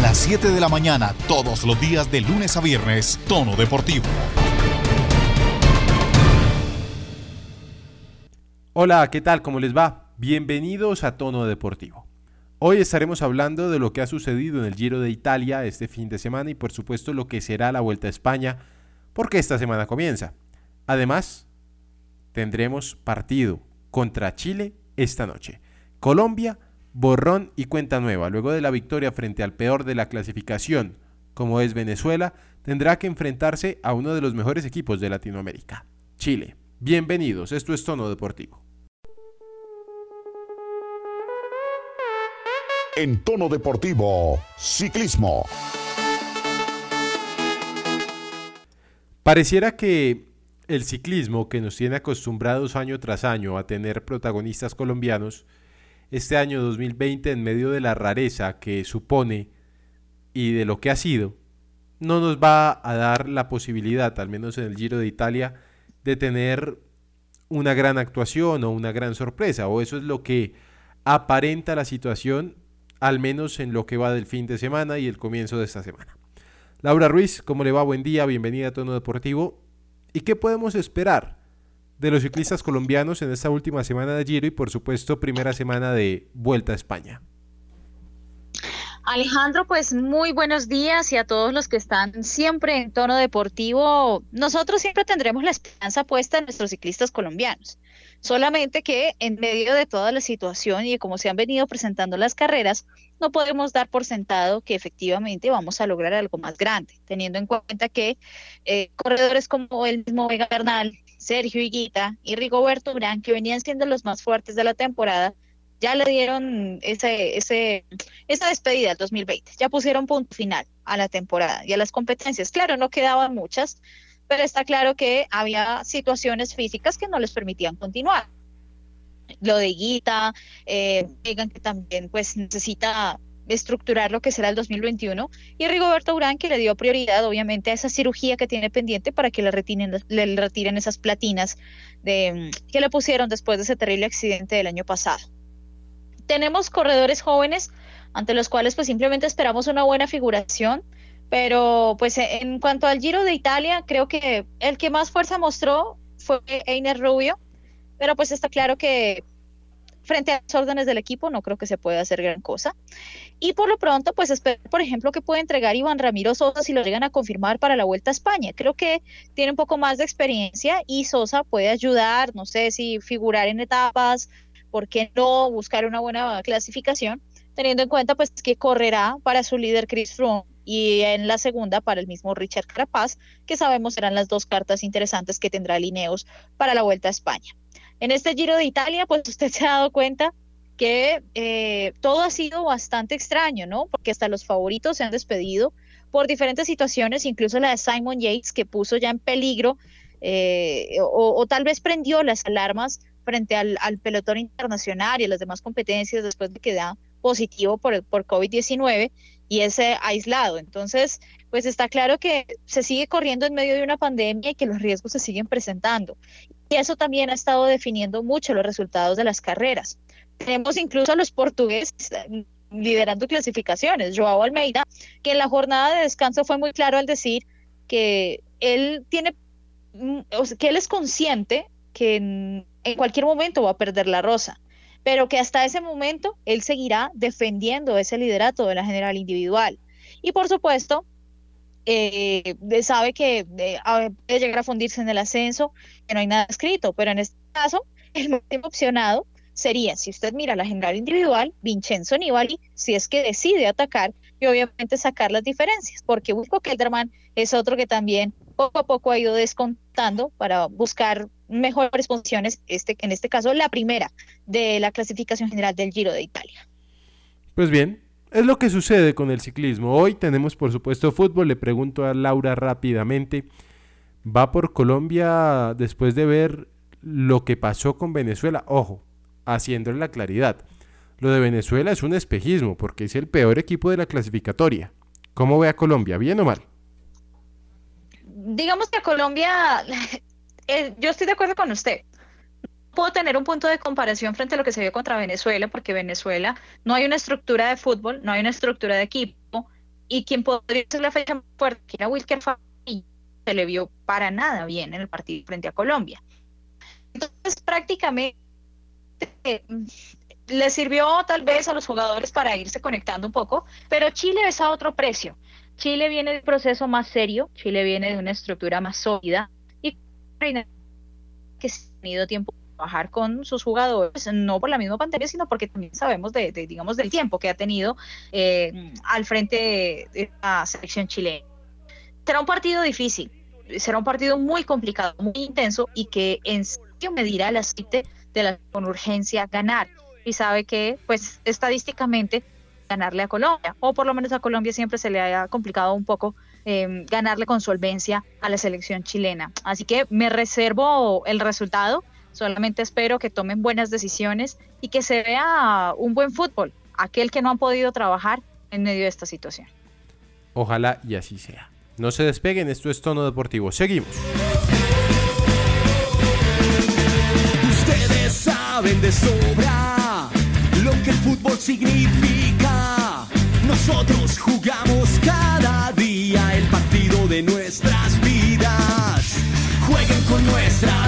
las 7 de la mañana, todos los días de lunes a viernes, Tono Deportivo. Hola, ¿qué tal? ¿Cómo les va? Bienvenidos a Tono Deportivo. Hoy estaremos hablando de lo que ha sucedido en el Giro de Italia este fin de semana y por supuesto lo que será la Vuelta a España porque esta semana comienza. Además, tendremos partido contra Chile esta noche. Colombia, borrón y cuenta nueva. Luego de la victoria frente al peor de la clasificación, como es Venezuela, tendrá que enfrentarse a uno de los mejores equipos de Latinoamérica, Chile. Bienvenidos, esto es Tono Deportivo. En Tono Deportivo, Ciclismo. Pareciera que el ciclismo, que nos tiene acostumbrados año tras año a tener protagonistas colombianos, este año 2020, en medio de la rareza que supone y de lo que ha sido, no nos va a dar la posibilidad, al menos en el Giro de Italia, de tener una gran actuación o una gran sorpresa, o eso es lo que aparenta la situación, al menos en lo que va del fin de semana y el comienzo de esta semana. Laura Ruiz, ¿cómo le va? Buen día, bienvenida a Tono Deportivo. ¿Y qué podemos esperar de los ciclistas colombianos en esta última semana de Giro y por supuesto primera semana de Vuelta a España? Alejandro, pues muy buenos días y a todos los que están siempre en tono deportivo. Nosotros siempre tendremos la esperanza puesta en nuestros ciclistas colombianos. Solamente que en medio de toda la situación y de cómo se han venido presentando las carreras, no podemos dar por sentado que efectivamente vamos a lograr algo más grande, teniendo en cuenta que eh, corredores como el mismo Vega Bernal, Sergio Higuita y Rigoberto Urán, que venían siendo los más fuertes de la temporada, ya le dieron ese, ese, esa despedida al 2020, ya pusieron punto final a la temporada y a las competencias. Claro, no quedaban muchas, pero está claro que había situaciones físicas que no les permitían continuar. Lo de Guita, eh, que también pues necesita estructurar lo que será el 2021 y Rigoberto Urán que le dio prioridad obviamente a esa cirugía que tiene pendiente para que le retiren, le retiren esas platinas de, que le pusieron después de ese terrible accidente del año pasado tenemos corredores jóvenes ante los cuales pues simplemente esperamos una buena figuración, pero pues en cuanto al Giro de Italia, creo que el que más fuerza mostró fue Einer Rubio, pero pues está claro que frente a las órdenes del equipo no creo que se pueda hacer gran cosa. Y por lo pronto, pues espero, por ejemplo, que pueda entregar Iván Ramiro Sosa si lo llegan a confirmar para la Vuelta a España. Creo que tiene un poco más de experiencia y Sosa puede ayudar, no sé si figurar en etapas, ¿por qué no buscar una buena clasificación? Teniendo en cuenta pues que correrá para su líder Chris Froome y en la segunda para el mismo Richard Carapaz, que sabemos serán las dos cartas interesantes que tendrá Lineos para la Vuelta a España. En este Giro de Italia, pues usted se ha dado cuenta que eh, todo ha sido bastante extraño, ¿no? Porque hasta los favoritos se han despedido por diferentes situaciones, incluso la de Simon Yates, que puso ya en peligro eh, o, o, tal vez prendió las alarmas frente al, pelotón internacional y a las demás competencias después de que da positivo por, por COVID-19 y ese aislado. Entonces, pues está claro que se sigue corriendo en medio de una pandemia y que los riesgos se siguen presentando. Y eso también ha estado definiendo mucho los resultados de las carreras. Tenemos incluso a los portugueses eh, liderando clasificaciones. Joao Almeida, que en la jornada de descanso fue muy claro al decir que él tiene, mm, que él es consciente que en, cualquier momento va a perder la rosa, pero que hasta ese momento él seguirá defendiendo ese liderato de la general individual. Y por supuesto, eh, sabe que eh, puede llegar a fundirse en el ascenso, que no hay nada escrito, pero en este caso, el máximo opcionado sería, si usted mira la general individual, Vincenzo Nibali, si es que decide atacar y obviamente sacar las diferencias, porque Wilco Kelderman es otro que también poco a poco ha ido descontando para buscar mejores posiciones, este, en este caso la primera de la clasificación general del Giro de Italia. Pues bien, es lo que sucede con el ciclismo. Hoy tenemos por supuesto fútbol, le pregunto a Laura rápidamente, ¿va por Colombia después de ver lo que pasó con Venezuela? Ojo, haciéndole la claridad. Lo de Venezuela es un espejismo porque es el peor equipo de la clasificatoria. ¿Cómo ve a Colombia? ¿Bien o mal? digamos que a Colombia, eh, yo estoy de acuerdo con usted. Puedo tener un punto de comparación frente a lo que se vio contra Venezuela, porque Venezuela no hay una estructura de fútbol, no hay una estructura de equipo, y quien podría ser la fecha más fuerte, que era Wilker y se le vio para nada bien en el partido frente a Colombia. Entonces, prácticamente mm, le sirvió tal vez a los jugadores para irse conectando un poco, pero Chile es a otro precio. Chile viene de un proceso más serio, Chile viene de una estructura más sólida y que se ha tenido tiempo de trabajar con sus jugadores, no por la misma pandemia, sino porque también sabemos de, digamos, del tiempo que ha tenido eh, al frente de la selección chilena. Será un partido difícil, será un partido muy complicado, muy intenso y que en serio medirá el aceite de la con urgencia ganar. Y sabe que, pues, estadísticamente ganarle a Colombia, o por lo menos a Colombia siempre se le haya complicado un poco em, ganarle con solvencia a la selección chilena. Así que me reservo el resultado, solamente espero que tomen buenas decisiones y que se vea un buen fútbol, aquel que no han podido trabajar en medio de esta situación. Ojalá y así sea. No se despeguen, esto es Tono Deportivo. Seguimos. Saben de sobra lo que el fútbol significa. Nosotros jugamos cada día el partido de nuestras vidas. Jueguen con nuestras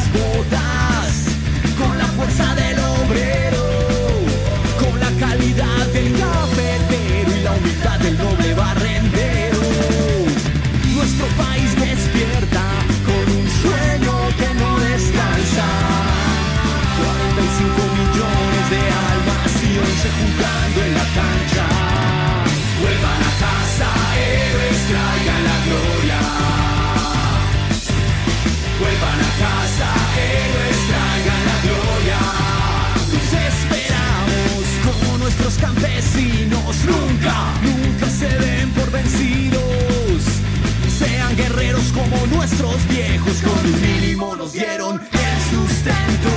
como nuestros viejos, con un mínimo nos dieron el sustento.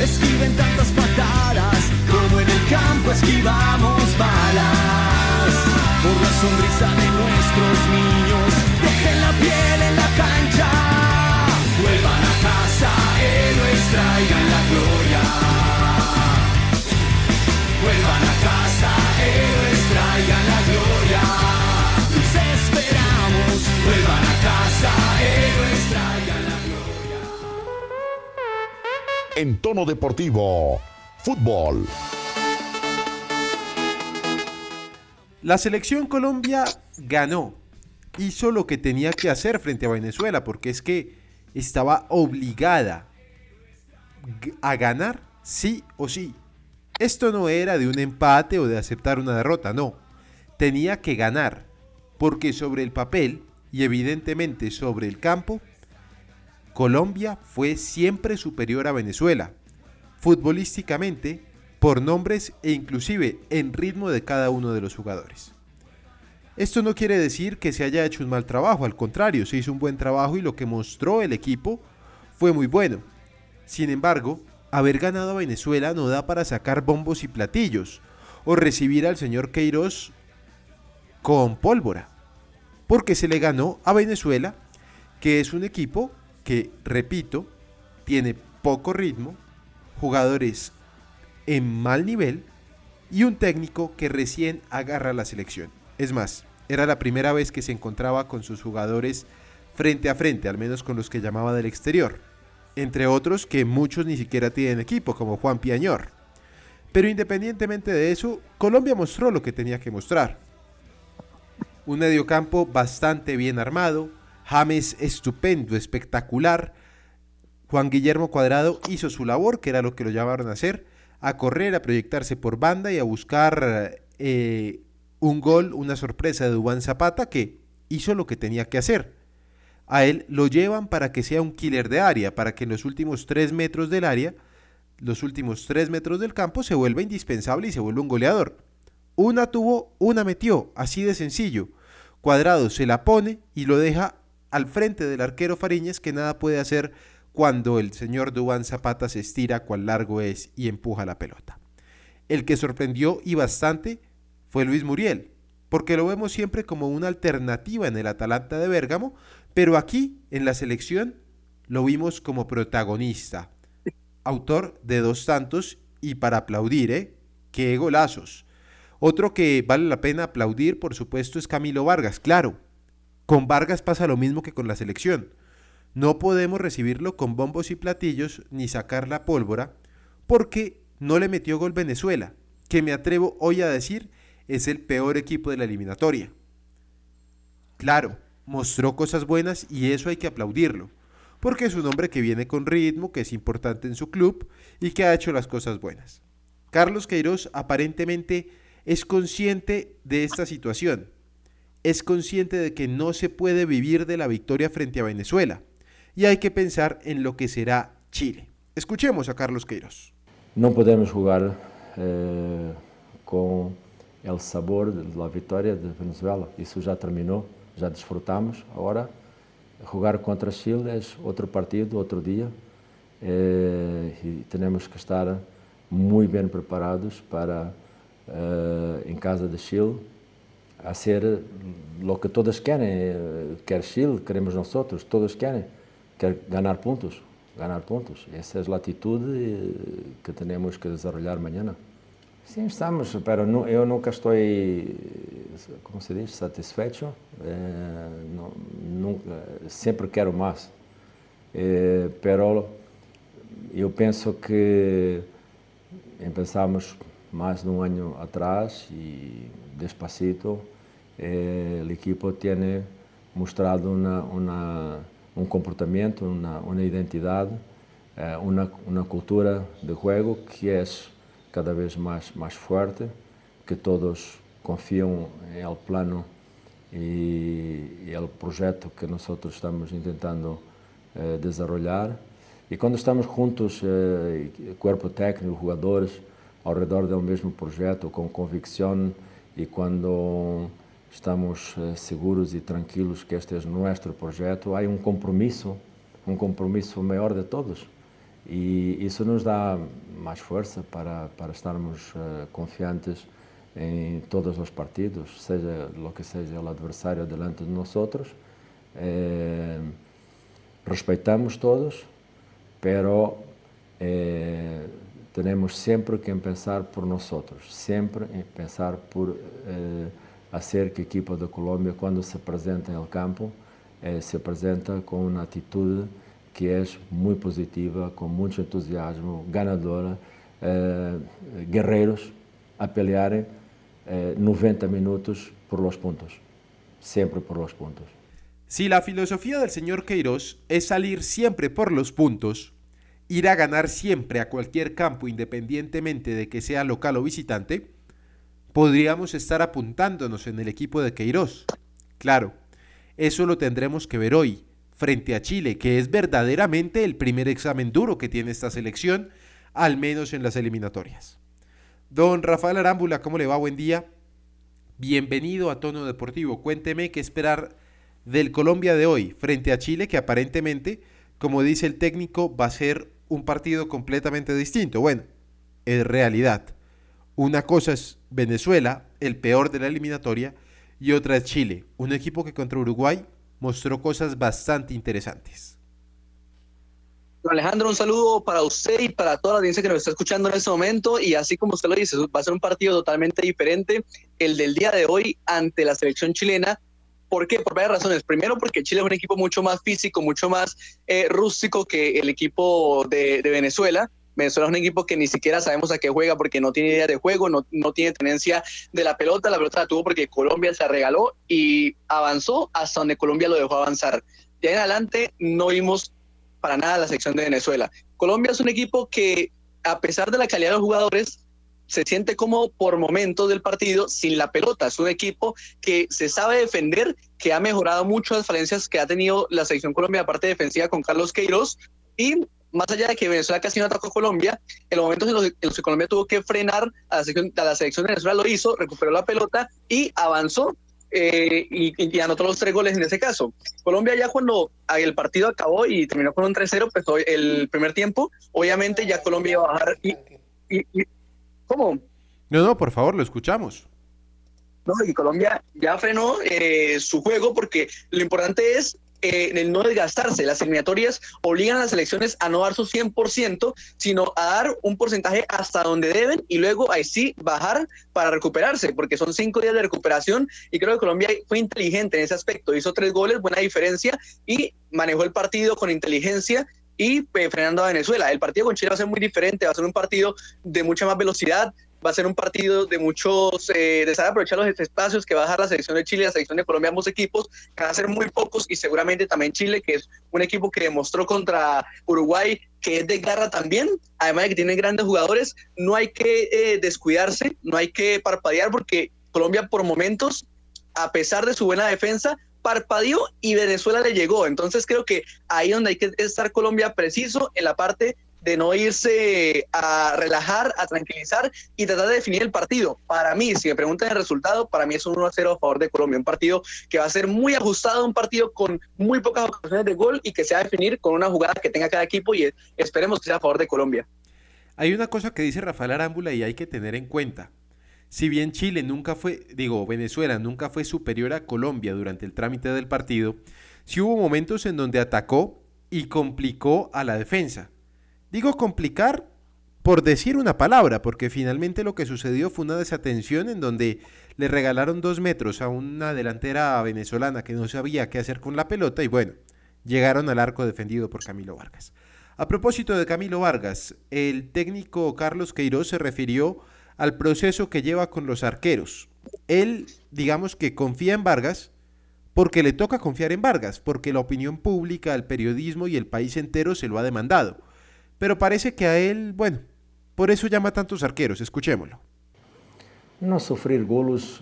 Esquiven tantas patadas como en el campo esquivamos balas. Por la sonrisa de nuestros niños, dejen En tono deportivo, fútbol. La selección Colombia ganó. Hizo lo que tenía que hacer frente a Venezuela, porque es que estaba obligada a ganar sí o sí. Esto no era de un empate o de aceptar una derrota, no. Tenía que ganar, porque sobre el papel y evidentemente sobre el campo, Colombia fue siempre superior a Venezuela, futbolísticamente, por nombres e inclusive en ritmo de cada uno de los jugadores. Esto no quiere decir que se haya hecho un mal trabajo, al contrario, se hizo un buen trabajo y lo que mostró el equipo fue muy bueno. Sin embargo, haber ganado a Venezuela no da para sacar bombos y platillos o recibir al señor Queiroz con pólvora, porque se le ganó a Venezuela, que es un equipo que, repito, tiene poco ritmo, jugadores en mal nivel y un técnico que recién agarra la selección. Es más, era la primera vez que se encontraba con sus jugadores frente a frente, al menos con los que llamaba del exterior. Entre otros que muchos ni siquiera tienen equipo, como Juan Piañor. Pero independientemente de eso, Colombia mostró lo que tenía que mostrar. Un mediocampo bastante bien armado, James estupendo, espectacular. Juan Guillermo Cuadrado hizo su labor, que era lo que lo llamaron a hacer, a correr, a proyectarse por banda y a buscar eh, un gol, una sorpresa de Dubán Zapata, que hizo lo que tenía que hacer. A él lo llevan para que sea un killer de área, para que en los últimos tres metros del área, los últimos tres metros del campo, se vuelva indispensable y se vuelva un goleador. Una tuvo, una metió, así de sencillo. Cuadrado se la pone y lo deja al frente del arquero Fariñez que nada puede hacer cuando el señor Dubán Zapata se estira cuán largo es y empuja la pelota. El que sorprendió y bastante fue Luis Muriel, porque lo vemos siempre como una alternativa en el Atalanta de Bérgamo, pero aquí en la selección lo vimos como protagonista, autor de dos tantos y para aplaudir, ¿eh? ¡Qué golazos! Otro que vale la pena aplaudir, por supuesto, es Camilo Vargas. Claro, con Vargas pasa lo mismo que con la selección. No podemos recibirlo con bombos y platillos ni sacar la pólvora porque no le metió gol Venezuela, que me atrevo hoy a decir es el peor equipo de la eliminatoria. Claro, mostró cosas buenas y eso hay que aplaudirlo, porque es un hombre que viene con ritmo, que es importante en su club y que ha hecho las cosas buenas. Carlos Queiroz aparentemente es consciente de esta situación. Es consciente de que no se puede vivir de la victoria frente a Venezuela y hay que pensar en lo que será Chile. Escuchemos a Carlos Queiroz. No podemos jugar eh, con el sabor de la victoria de Venezuela. Eso ya terminó, ya disfrutamos. Ahora, jugar contra Chile es otro partido, otro día. Eh, y tenemos que estar muy bien preparados para uh, em casa de Chile a ser lo que todos querem, quer Chile, queremos nós, todos querem, quer ganhar pontos, ganhar pontos. Essa é a atitude eh, que temos que desenvolver amanhã. Sim, estamos, pero eu nunca estou, como se diz, satisfeito. É, não, nunca, sempre quero mais. É, pero eu penso que começamos más de un año atrás y despacito eh, el equipo tiene mostrado una, una, un comportamiento, una, una identidad, eh, una, una, cultura de juego que es cada vez más, más fuerte, que todos confían en el plano y, y el proyecto que nosotros estamos intentando eh, desarrollar. Y cuando estamos juntos, eh, cuerpo técnico, jugadores, ao redor do mesmo projeto, com convicção e quando estamos eh, seguros e tranquilos que este é nosso projeto, há um compromisso, um compromisso maior de todos. E isso nos dá mais força para, para estarmos uh, confiantes em todos os partidos, seja o que seja o adversário delante de nós outros. Eh, respeitamos todos, pero eh, tenemos siempre que pensar por nosotros, siempre pensar por eh, hacer que el equipo de Colombia cuando se presenta en el campo eh, se presenta con una actitud que es muy positiva, con mucho entusiasmo, ganadora, eh, guerreros a pelear 90 minutos por los puntos, siempre por los puntos. Si la filosofía del señor Queiroz es salir siempre por los puntos, ir a ganar siempre a cualquier campo independientemente de que sea local o visitante, podríamos estar apuntándonos en el equipo de Queiroz. Claro, eso lo tendremos que ver hoy, frente a Chile, que es verdaderamente el primer examen duro que tiene esta selección, al menos en las eliminatorias. Don Rafael Arámbula, ¿cómo le va? Buen día. Bienvenido a Tono Deportivo. Cuénteme qué esperar del Colombia de hoy frente a Chile, que aparentemente, como dice el técnico, va a ser un partido completamente distinto. Bueno, en realidad, una cosa es Venezuela, el peor de la eliminatoria, y otra es Chile, un equipo que contra Uruguay mostró cosas bastante interesantes. Alejandro, un saludo para usted y para toda la audiencia que nos está escuchando en este momento. Y así como usted lo dice, va a ser un partido totalmente diferente el del día de hoy ante la selección chilena, ¿Por qué? Por varias razones. Primero, porque Chile es un equipo mucho más físico, mucho más eh, rústico que el equipo de, Venezuela. Venezuela es un equipo que ni siquiera sabemos a qué juega porque no tiene idea de juego, no, no tiene tenencia de la pelota. La pelota la tuvo porque Colombia se regaló y avanzó hasta donde Colombia lo dejó avanzar. De ahí en adelante no vimos para nada la sección de Venezuela. Colombia es un equipo que, a pesar de la calidad de los jugadores, se siente como por momentos del partido sin la pelota. Es un equipo que se sabe defender, que ha mejorado mucho las falencias que ha tenido la selección Colombia, aparte defensiva con Carlos Queiroz. Y más allá de que Venezuela casi no atacó a Colombia, en los momentos en los, que Colombia tuvo que frenar a la, selección, a la selección de Venezuela lo hizo, recuperó la pelota y avanzó eh, y, anotó los tres goles en ese caso. Colombia ya cuando el partido acabó y terminó con un 3-0, pues el primer tiempo, obviamente ya Colombia iba a bajar y, ¿Cómo? No, no, por favor, lo escuchamos. No, y Colombia ya frenó eh, su juego porque lo importante es eh, en el no desgastarse. Las eliminatorias obligan a las selecciones a no dar su 100%, sino a dar un porcentaje hasta donde deben y luego ahí sí bajar para recuperarse, porque son cinco días de recuperación y creo que Colombia fue inteligente en ese aspecto. Hizo tres goles, buena diferencia y manejó el partido con inteligencia y eh, frenando a Venezuela. El partido con Chile va a ser muy diferente, va a ser un partido de mucha más velocidad, va a ser un partido de muchos, eh, de saber aprovechar los espacios que va a dejar la selección de Chile y la selección de Colombia, ambos equipos, que van a ser muy pocos y seguramente también Chile, que es un equipo que demostró contra Uruguay que es de garra también, además de que tiene grandes jugadores, no hay que eh, descuidarse, no hay que parpadear porque Colombia por momentos, a pesar de su buena defensa, parpadeó y Venezuela le llegó. Entonces creo que ahí donde hay que estar Colombia preciso en la parte de no irse a relajar, a tranquilizar y tratar de definir el partido. Para mí, si me preguntan el resultado, para mí es un 1 0 a favor de Colombia. Un partido que va a ser muy ajustado, un partido con muy pocas ocasiones de gol y que se va a definir con una jugada que tenga cada equipo y esperemos que sea a favor de Colombia. Hay una cosa que dice Rafael Arámbula y hay que tener en cuenta. Si bien Chile nunca fue, digo, Venezuela nunca fue superior a Colombia durante el trámite del partido, sí hubo momentos en donde atacó y complicó a la defensa. Digo complicar por decir una palabra, porque finalmente lo que sucedió fue una desatención en donde le regalaron dos metros a una delantera venezolana que no sabía qué hacer con la pelota y bueno, llegaron al arco defendido por Camilo Vargas. A propósito de Camilo Vargas, el técnico Carlos Queiroz se refirió al proceso que lleva con los arqueros. Él, digamos que confía en Vargas porque le toca confiar en Vargas, porque la opinión pública, el periodismo y el país entero se lo ha demandado. Pero parece que a él, bueno, por eso llama tantos arqueros. Escuchémoslo. No sufrir goles,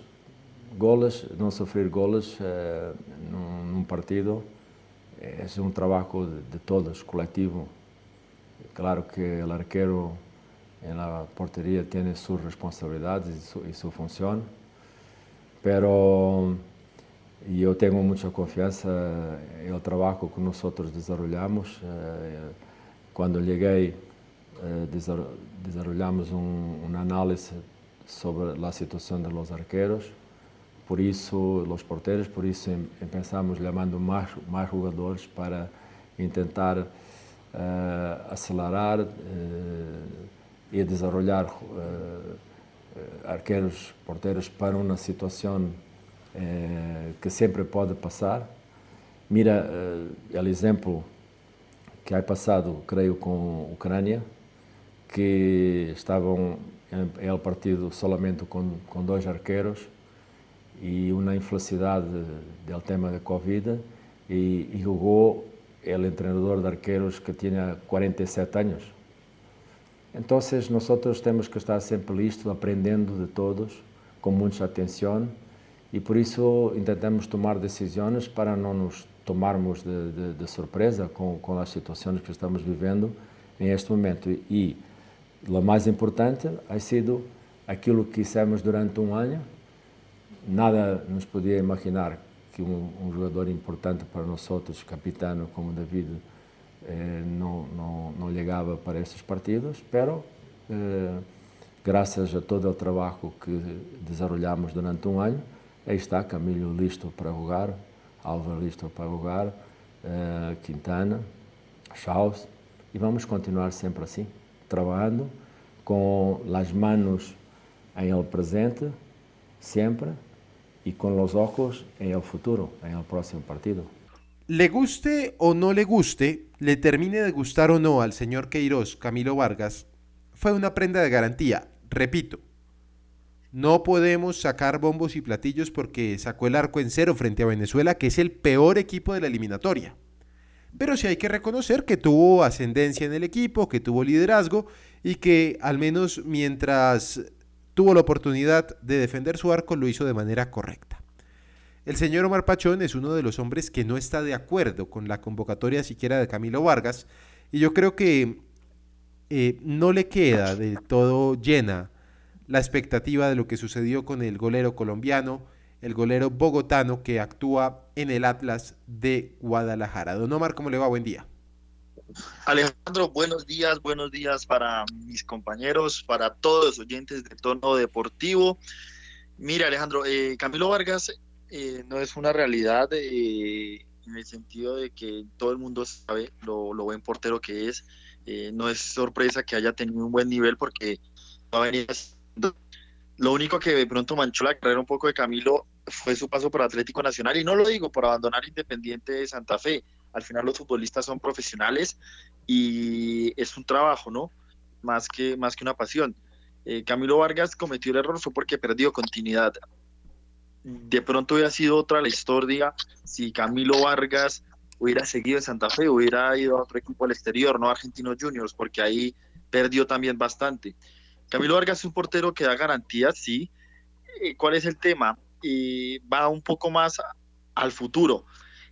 goles no sufrir goles eh, en un partido es un trabajo de, de, todos, colectivo. Claro que el arquero la portería tiene sus responsabilidades y su, y su función, pero yo tengo mucha confianza en el trabajo que nosotros desarrollamos. Eh, cuando llegué, eh, desarrollamos un, un, análisis sobre la situación de los arqueros, por eso los porteros, por eso empezamos llamando más, más jugadores para intentar uh, acelerar uh, y desarrollar uh, arqueros, porteros para uma situação que sempre pode passar. Mira o exemplo que ha passado, creio, com a Ucrânia, que estavam em el partido solamente com, com dois arqueiros e uma infelicidade do tema da Covid e, e jogou o treinador de arqueiros que tinha 47 anos. Então, nós temos que estar sempre listos, aprendendo de todos, com muita atenção, e por isso tentamos tomar decisões para não nos tomarmos de, de, de surpresa com, com as situações que estamos vivendo em este momento. E o mais importante ha sido aquilo que hicimos durante um ano. Nada nos podia imaginar que um, um jogador importante para nós outros, capitano como David, eh, não, não, não chegava para estes partidos, pero eh, graças a todo o trabalho que desenvolvemos durante um ano, aí está Camilo listo para jogar, Álvaro listo para jogar, uh, Quintana, Chaus, e vamos continuar sempre assim, trabalhando com as manos em el presente, sempre, e com os ojos em el futuro, em el próximo partido. Le guste o no le guste, le termine de gustar o no al señor Queiroz, Camilo Vargas, fue una prenda de garantía. Repito, no podemos sacar bombos y platillos porque sacó el arco en cero frente a Venezuela, que es el peor equipo de la eliminatoria. Pero sí hay que reconocer que tuvo ascendencia en el equipo, que tuvo liderazgo y que al menos mientras tuvo la oportunidad de defender su arco lo hizo de manera correcta. El señor Omar Pachón es uno de los hombres que no está de acuerdo con la convocatoria siquiera de Camilo Vargas y yo creo que eh, no le queda del todo llena la expectativa de lo que sucedió con el golero colombiano, el golero bogotano que actúa en el Atlas de Guadalajara. Don Omar, ¿cómo le va? Buen día. Alejandro, buenos días, buenos días para mis compañeros, para todos los oyentes de tono deportivo. Mira, Alejandro, eh, Camilo Vargas eh, no es una realidad eh, en el sentido de que todo el mundo sabe lo, lo buen portero que es. Eh, no es sorpresa que haya tenido un buen nivel porque va a venir lo único que de pronto manchó la carrera un poco de Camilo fue su paso por Atlético Nacional y no lo digo por abandonar Independiente de Santa Fe. Al final los futbolistas son profesionales y es un trabajo, ¿no? Más que, más que una pasión. Eh, Camilo Vargas cometió el error fue porque perdió continuidad. De pronto hubiera sido otra la historia si Camilo Vargas hubiera seguido en Santa Fe, hubiera ido a otro equipo al exterior, no a Argentinos Juniors, porque ahí perdió también bastante. Camilo Vargas es un portero que da garantías, sí. Eh, ¿Cuál es el tema? Y va un poco más al futuro.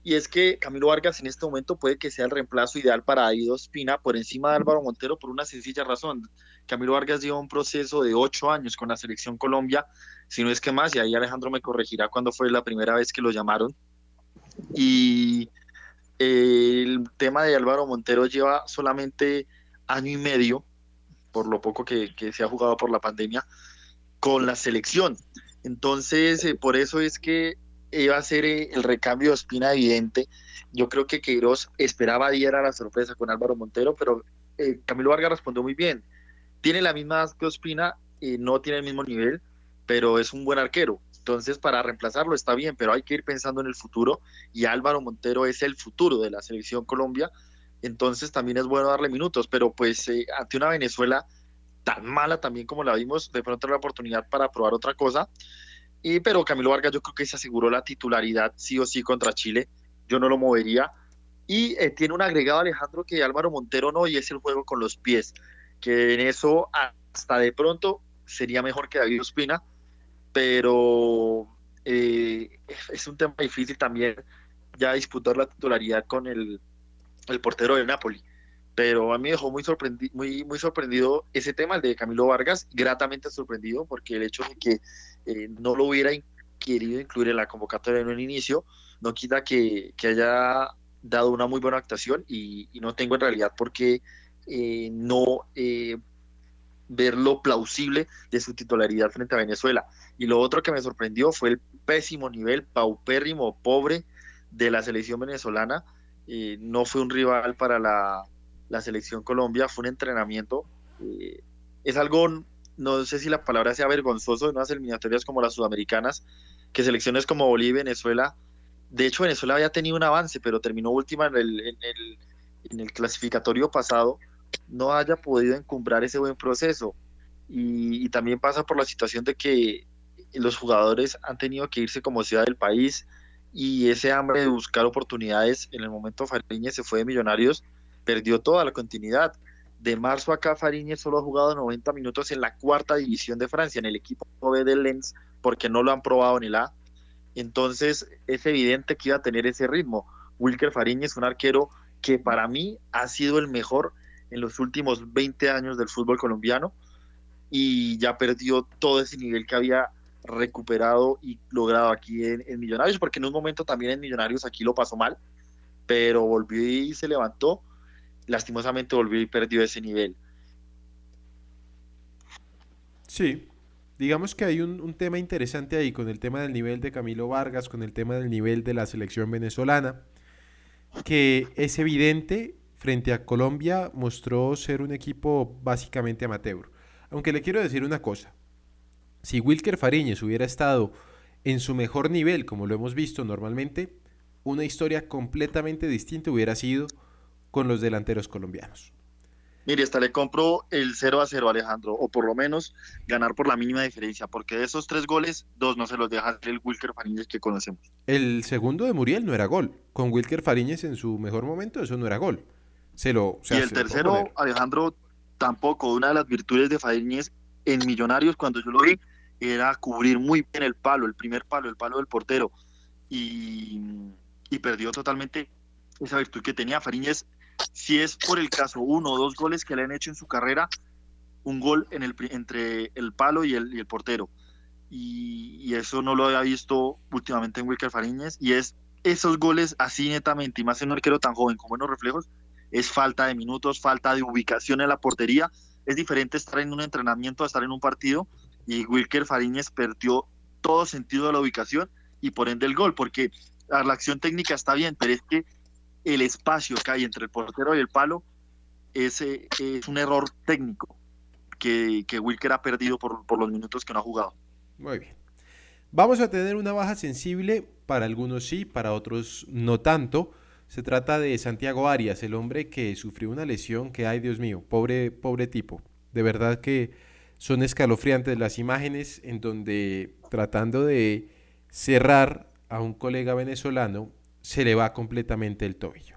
Y es que Camilo Vargas en este momento puede que sea el reemplazo ideal para Aido Espina por encima de Álvaro Montero por una sencilla razón. Camilo Vargas lleva un proceso de ocho años con la selección Colombia, si no es que más, y ahí Alejandro me corregirá cuando fue la primera vez que lo llamaron. Y eh, el tema de Álvaro Montero lleva solamente año y medio, por lo poco que, se ha jugado por la pandemia, con la selección. Entonces, eh, por eso es que iba a ser eh, el recambio de Espina evidente. Yo creo que Queiroz esperaba diera la sorpresa con Álvaro Montero, pero Camilo Vargas respondió muy bien. Tiene la misma Ospina, y no tiene el mismo nivel, pero es un buen arquero. Entonces, para reemplazarlo está bien, pero hay que ir pensando en el futuro y Álvaro Montero es el futuro de la selección Colombia. Entonces, también es bueno darle minutos, pero pues eh, ante una Venezuela tan mala también como la vimos, de pronto la oportunidad para probar otra cosa. Y, pero Camilo Vargas yo creo que se aseguró la titularidad sí o sí contra Chile. Yo no lo movería. Y eh, tiene un agregado Alejandro que Álvaro Montero no, y es el juego con los pies. Que en eso hasta de pronto sería mejor que David Ospina. Pero eh, es un tema difícil también ya disputar la titularidad con el, el portero del Napoli pero a mí me dejó muy sorprendido, muy, muy sorprendido ese tema, el de Camilo Vargas, gratamente sorprendido porque el hecho de que eh, no lo hubiera querido incluir en la convocatoria en un inicio, no quita que, haya dado una muy buena actuación y, no tengo en realidad por qué eh, no eh, ver lo plausible de su titularidad frente a Venezuela. Y lo otro que me sorprendió fue el pésimo nivel, paupérrimo, pobre de la selección venezolana. no fue un rival para la, la selección Colombia, fue un entrenamiento. Eh, es algo, no sé si la palabra sea vergonzoso en unas eliminatorias como las sudamericanas, que selecciones como Bolivia y Venezuela, de hecho Venezuela había tenido un avance, pero terminó última en el, en el, clasificatorio pasado, no haya podido encumbrar ese buen proceso. Y, también pasa por la situación de que los jugadores han tenido que irse como ciudad del país y ese hambre de buscar oportunidades en el momento Fariñez se fue de Millonarios perdió toda la continuidad. De marzo acá, Fariñez solo ha jugado 90 minutos en la cuarta división de Francia, en el equipo B del Lens, porque no lo han probado en el A. Entonces, es evidente que iba a tener ese ritmo. Wilker Fariñez, un arquero que para mí ha sido el mejor en los últimos 20 años del fútbol colombiano y ya perdió todo ese nivel que había recuperado y logrado aquí en, Millonarios, porque en un momento también en Millonarios aquí lo pasó mal, pero volvió y se levantó lastimosamente volvió y perdió ese nivel. Sí, digamos que hay un, tema interesante ahí con el tema del nivel de Camilo Vargas, con el tema del nivel de la selección venezolana, que es evidente frente a Colombia mostró ser un equipo básicamente amateur. Aunque le quiero decir una cosa, si Wilker Fariñez hubiera estado en su mejor nivel, como lo hemos visto normalmente, una historia completamente distinta hubiera sido con los delanteros colombianos. Mire, hasta le compro el 0 a 0 Alejandro, o por lo menos ganar por la mínima diferencia, porque de esos tres goles, dos no se los deja el Wilker Fariñez que conocemos. El segundo de Muriel no era gol. Con Wilker Fariñez en su mejor momento, eso no era gol. Se lo, y el tercero, Alejandro, tampoco. Una de las virtudes de Fariñez en Millonarios, cuando yo lo vi, era cubrir muy bien el palo, el primer palo, el palo del portero. Y, y perdió totalmente esa virtud que tenía Fariñez si es por el caso uno o dos goles que le han hecho en su carrera, un gol en el, entre el palo y el, portero. Y, eso no lo había visto últimamente en Wilker Fariñez. Y es esos goles así netamente, y más en un arquero tan joven con buenos reflejos, es falta de minutos, falta de ubicación en la portería. Es diferente estar en un entrenamiento a estar en un partido. Y Wilker Fariñez perdió todo sentido de la ubicación y por ende el gol, porque la acción técnica está bien, pero es que el espacio que hay entre el portero y el palo es, eh, es un error técnico que, que Wilker ha perdido por, por los minutos que no ha jugado. Muy bien. Vamos a tener una baja sensible, para algunos sí, para otros no tanto. Se trata de Santiago Arias, el hombre que sufrió una lesión que, ay Dios mío, pobre, pobre tipo. De verdad que son escalofriantes las imágenes en donde tratando de cerrar a un colega venezolano se le va completamente el tobillo.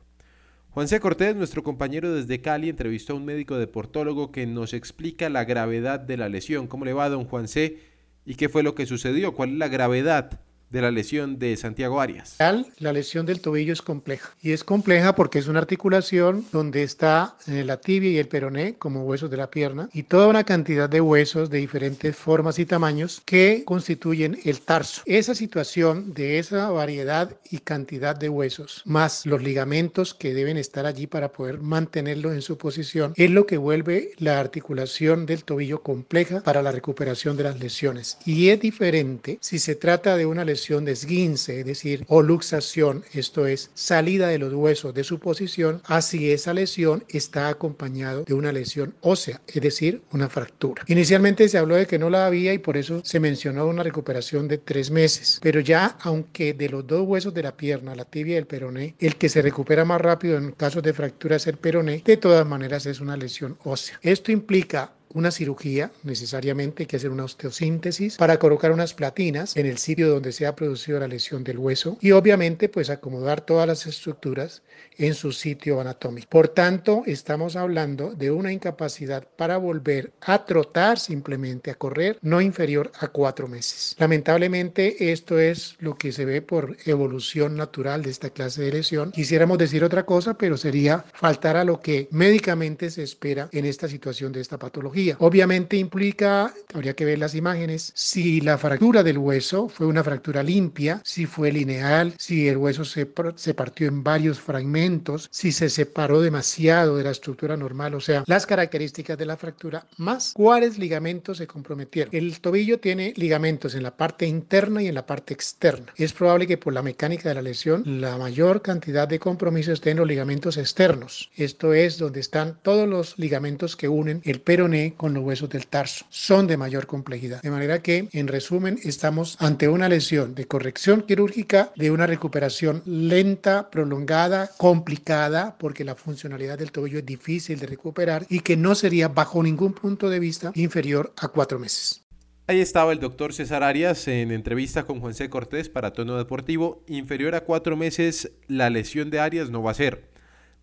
Juanse Cortés, nuestro compañero desde Cali, entrevistó a un médico deportólogo que nos explica la gravedad de la lesión. ¿Cómo le va, don Juanse? ¿Y qué fue lo que sucedió? ¿Cuál es la gravedad de la lesión de Santiago Arias? La lesión del tobillo es compleja y es compleja porque es una articulación donde está la tibia y el peroné como huesos de la pierna y toda una cantidad de huesos de diferentes formas y tamaños que constituyen el tarso. Esa situación de esa variedad y cantidad de huesos más los ligamentos que deben estar allí para poder mantenerlo en su posición es lo que vuelve la articulación del tobillo compleja para la recuperación de las lesiones y es diferente si se trata de una lesión de esguince, es decir, o luxación, esto es salida de los huesos de su posición, así esa lesión está acompañado de una lesión ósea, es decir, una fractura. Inicialmente se habló de que no la había y por eso se mencionó una recuperación de tres meses, pero ya aunque de los dos huesos de la pierna, la tibia y el peroné, el que se recupera más rápido en casos de fractura es el peroné, de todas maneras es una lesión ósea. Esto implica una cirugía, necesariamente hay que hacer una osteosíntesis para colocar unas platinas en el sitio donde se ha producido la lesión del hueso y obviamente pues acomodar todas las estructuras en su sitio anatómico. Por tanto, estamos hablando de una incapacidad para volver a trotar simplemente, a correr, no inferior a cuatro meses. Lamentablemente, esto es lo que se ve por evolución natural de esta clase de lesión. Quisiéramos decir otra cosa, pero sería faltar a lo que médicamente se espera en esta situación de esta patología. Obviamente implica, habría que ver las imágenes, si la fractura del hueso fue una fractura limpia, si fue lineal, si el hueso se, se partió en varios fragmentos, si se separó demasiado de la estructura normal, o sea, las características de la fractura, más cuáles ligamentos se comprometieron. El tobillo tiene ligamentos en la parte interna y en la parte externa. Es probable que por la mecánica de la lesión, la mayor cantidad de compromiso esté en los ligamentos externos. Esto es donde están todos los ligamentos que unen el peroné con los huesos del tarso. Son de mayor complejidad. De manera que, en resumen, estamos ante una lesión de corrección quirúrgica de una recuperación lenta, prolongada, complicada porque la funcionalidad del tobillo es difícil de recuperar y que no sería bajo ningún punto de vista inferior a cuatro meses. Ahí estaba el doctor César Arias en entrevista con Juan. Cortés para Tono Deportivo. Inferior a cuatro meses, la lesión de Arias no va a ser.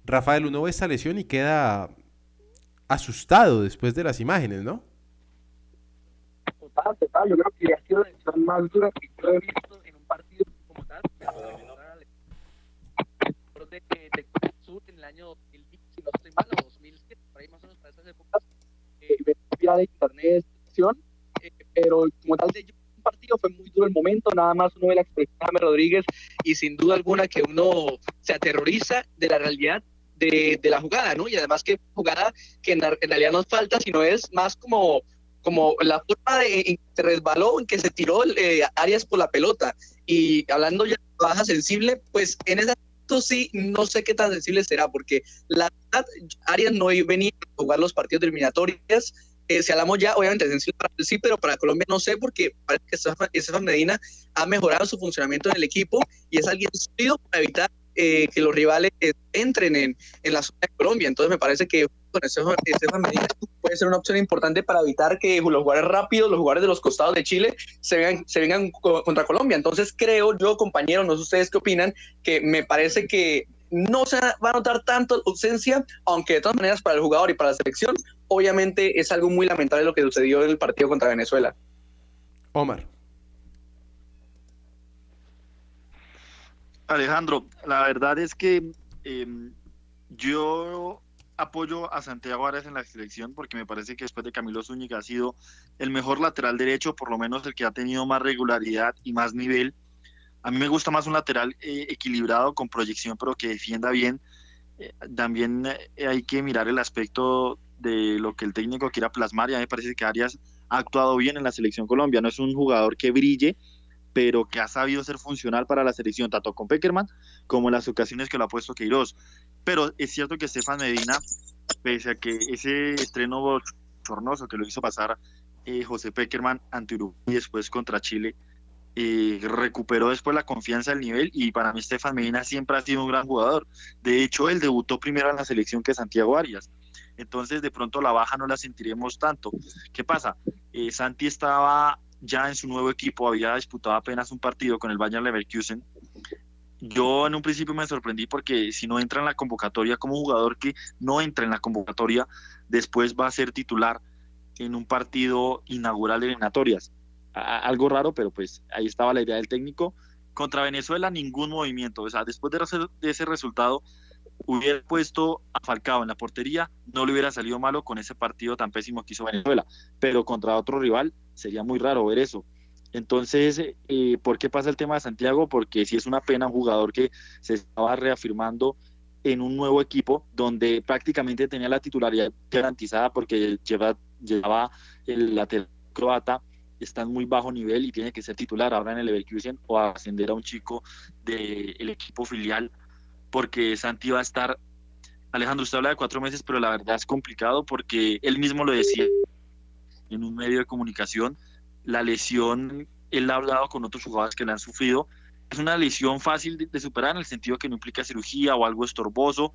Rafael, uno ve esta lesión y queda asustado después de las imágenes, ¿no? Total, total. Yo creo que ha sido la lesión más dura que yo he visto en un partido como tal de, de Sur en el año 2010, si no estoy mal, o 2007, por ahí más o menos para esas épocas, eh, vía de internet, eh, pero como tal de un partido fue muy duro el momento, nada más uno ve la expresión de Rodríguez y sin duda alguna que uno se aterroriza de la realidad de, de, la jugada, ¿no? Y además que jugada que en, en, realidad no falta, sino es más como, como la forma de en que se resbaló, en que se tiró eh, Arias por la pelota. Y hablando ya de baja sensible, pues en esa sí, no sé qué tan sensible será, porque la verdad, Arias no venía a jugar los partidos de eliminatorias. Eh, si hablamos ya, obviamente sensible para sí, pero para Colombia no sé, porque parece que Estefan Medina ha mejorado su funcionamiento en el equipo y es alguien sólido para evitar eh, que los rivales entren en, en la zona de Colombia. Entonces me parece que con Estefan Medina puede ser una opción importante para evitar que los jugadores rápidos, los jugadores de los costados de Chile, se vengan, se vengan contra Colombia. Entonces creo yo, compañeros, no sé ustedes qué opinan, que me parece que no se va a notar tanto ausencia, aunque de todas maneras para el jugador y para la selección, obviamente es algo muy lamentable lo que sucedió en el partido contra Venezuela. Omar. Alejandro, la verdad es que eh, yo apoyo a Santiago Arias en la selección porque me parece que después de Camilo Zúñiga ha sido el mejor lateral derecho, por lo menos el que ha tenido más regularidad y más nivel. A mí me gusta más un lateral eh, equilibrado, con proyección, pero que defienda bien. Eh, también eh, hay que mirar el aspecto de lo que el técnico quiera plasmar. Ya me parece que Arias ha actuado bien en la selección Colombia. No es un jugador que brille, pero que ha sabido ser funcional para la selección, tanto con Peckerman como en las ocasiones que lo ha puesto Queiroz. Pero es cierto que Estefan Medina, pese a que ese estreno bochornoso que lo hizo pasar eh, José Peckerman ante Uruguay y después contra Chile, eh, recuperó después la confianza del nivel y para mí Estefan Medina siempre ha sido un gran jugador. De hecho, él debutó primero en la selección que Santiago Arias. Entonces, de pronto la baja no la sentiremos tanto. ¿Qué pasa? Eh, Santi estaba ya en su nuevo equipo, había disputado apenas un partido con el Bayern Leverkusen. Yo en un principio me sorprendí porque si no entra en la convocatoria como jugador que no entra en la convocatoria, después va a ser titular en un partido inaugural de eliminatorias. algo raro, pero pues ahí estaba la idea del técnico. Contra Venezuela ningún movimiento, o sea, después de ese resultado hubiera puesto a Falcao en la portería, no le hubiera salido malo con ese partido tan pésimo que hizo Venezuela, pero contra otro rival sería muy raro ver eso. Entonces, eh, ¿por qué pasa el tema de Santiago? Porque si es una pena un jugador que se estaba reafirmando en un nuevo equipo donde prácticamente tenía la titularidad garantizada porque lleva, llevaba el lateral croata, está en muy bajo nivel y tiene que ser titular ahora en el Leverkusen o ascender a un chico del equipo filial porque Santi va a estar, Alejandro, usted habla de cuatro meses, pero la verdad es complicado porque él mismo lo decía en un medio de comunicación, la lesión, él ha hablado con otros jugadores que la han sufrido, es una lesión fácil de, superar en el sentido que no implica cirugía o algo estorboso,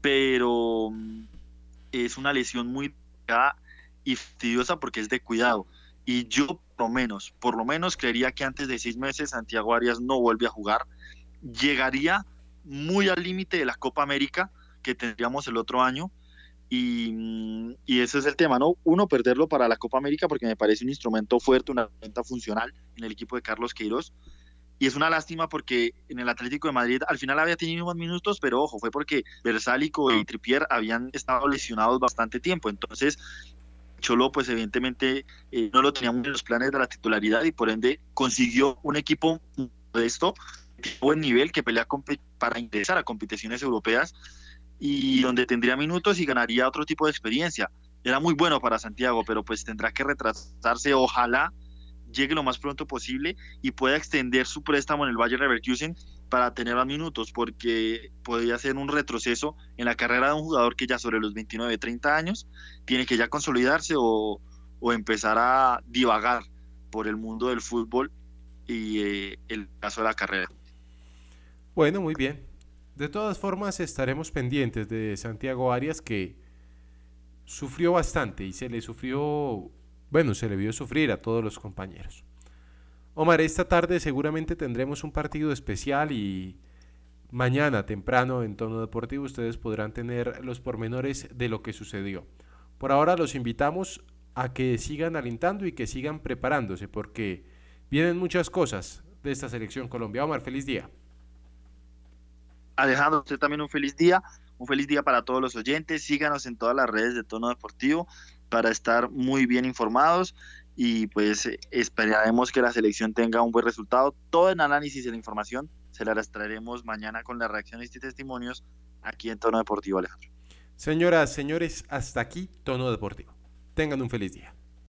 pero mm, es una lesión muy y fastidiosa porque es de cuidado. Y yo, por lo menos, por lo menos creería que antes de seis meses Santiago Arias no vuelve a jugar. Llegaría muy al límite de la Copa América que tendríamos el otro año. Y, y, ese es el tema, ¿no? Uno, perderlo para la Copa América porque me parece un instrumento fuerte, una herramienta funcional en el equipo de Carlos Queiroz. Y es una lástima porque en el Atlético de Madrid al final había tenido unos minutos, pero ojo, fue porque Versálico y Tripier habían estado lesionados bastante tiempo. Entonces, Cholo, pues evidentemente eh, no lo teníamos en los planes de la titularidad y por ende consiguió un equipo de esto buen nivel que pelea para ingresar a competiciones europeas y donde tendría minutos y ganaría otro tipo de experiencia. Era muy bueno para Santiago, pero pues tendrá que retrasarse. Ojalá llegue lo más pronto posible y pueda extender su préstamo en el Bayern Leverkusen para tener más minutos, porque podría ser un retroceso en la carrera de un jugador que ya sobre los 29, 30 años tiene que ya consolidarse o, o empezar a divagar por el mundo del fútbol y eh, el caso de la carrera. Bueno, muy bien. De todas formas, estaremos pendientes de Santiago Arias que sufrió bastante y se le sufrió, bueno, se le vio sufrir a todos los compañeros. Omar, esta tarde seguramente tendremos un partido especial y mañana temprano en tono deportivo ustedes podrán tener los pormenores de lo que sucedió. Por ahora los invitamos a que sigan alentando y que sigan preparándose porque vienen muchas cosas de esta selección Colombia. Omar, feliz día. Alejandro, usted también un feliz día, un feliz día para todos los oyentes. Síganos en todas las redes de Tono Deportivo para estar muy bien informados y pues esperaremos que la selección tenga un buen resultado. Todo el análisis y la información se la traeremos mañana con las reacciones y testimonios aquí en Tono Deportivo, Alejandro. Señoras, señores, hasta aquí Tono Deportivo. Tengan un feliz día.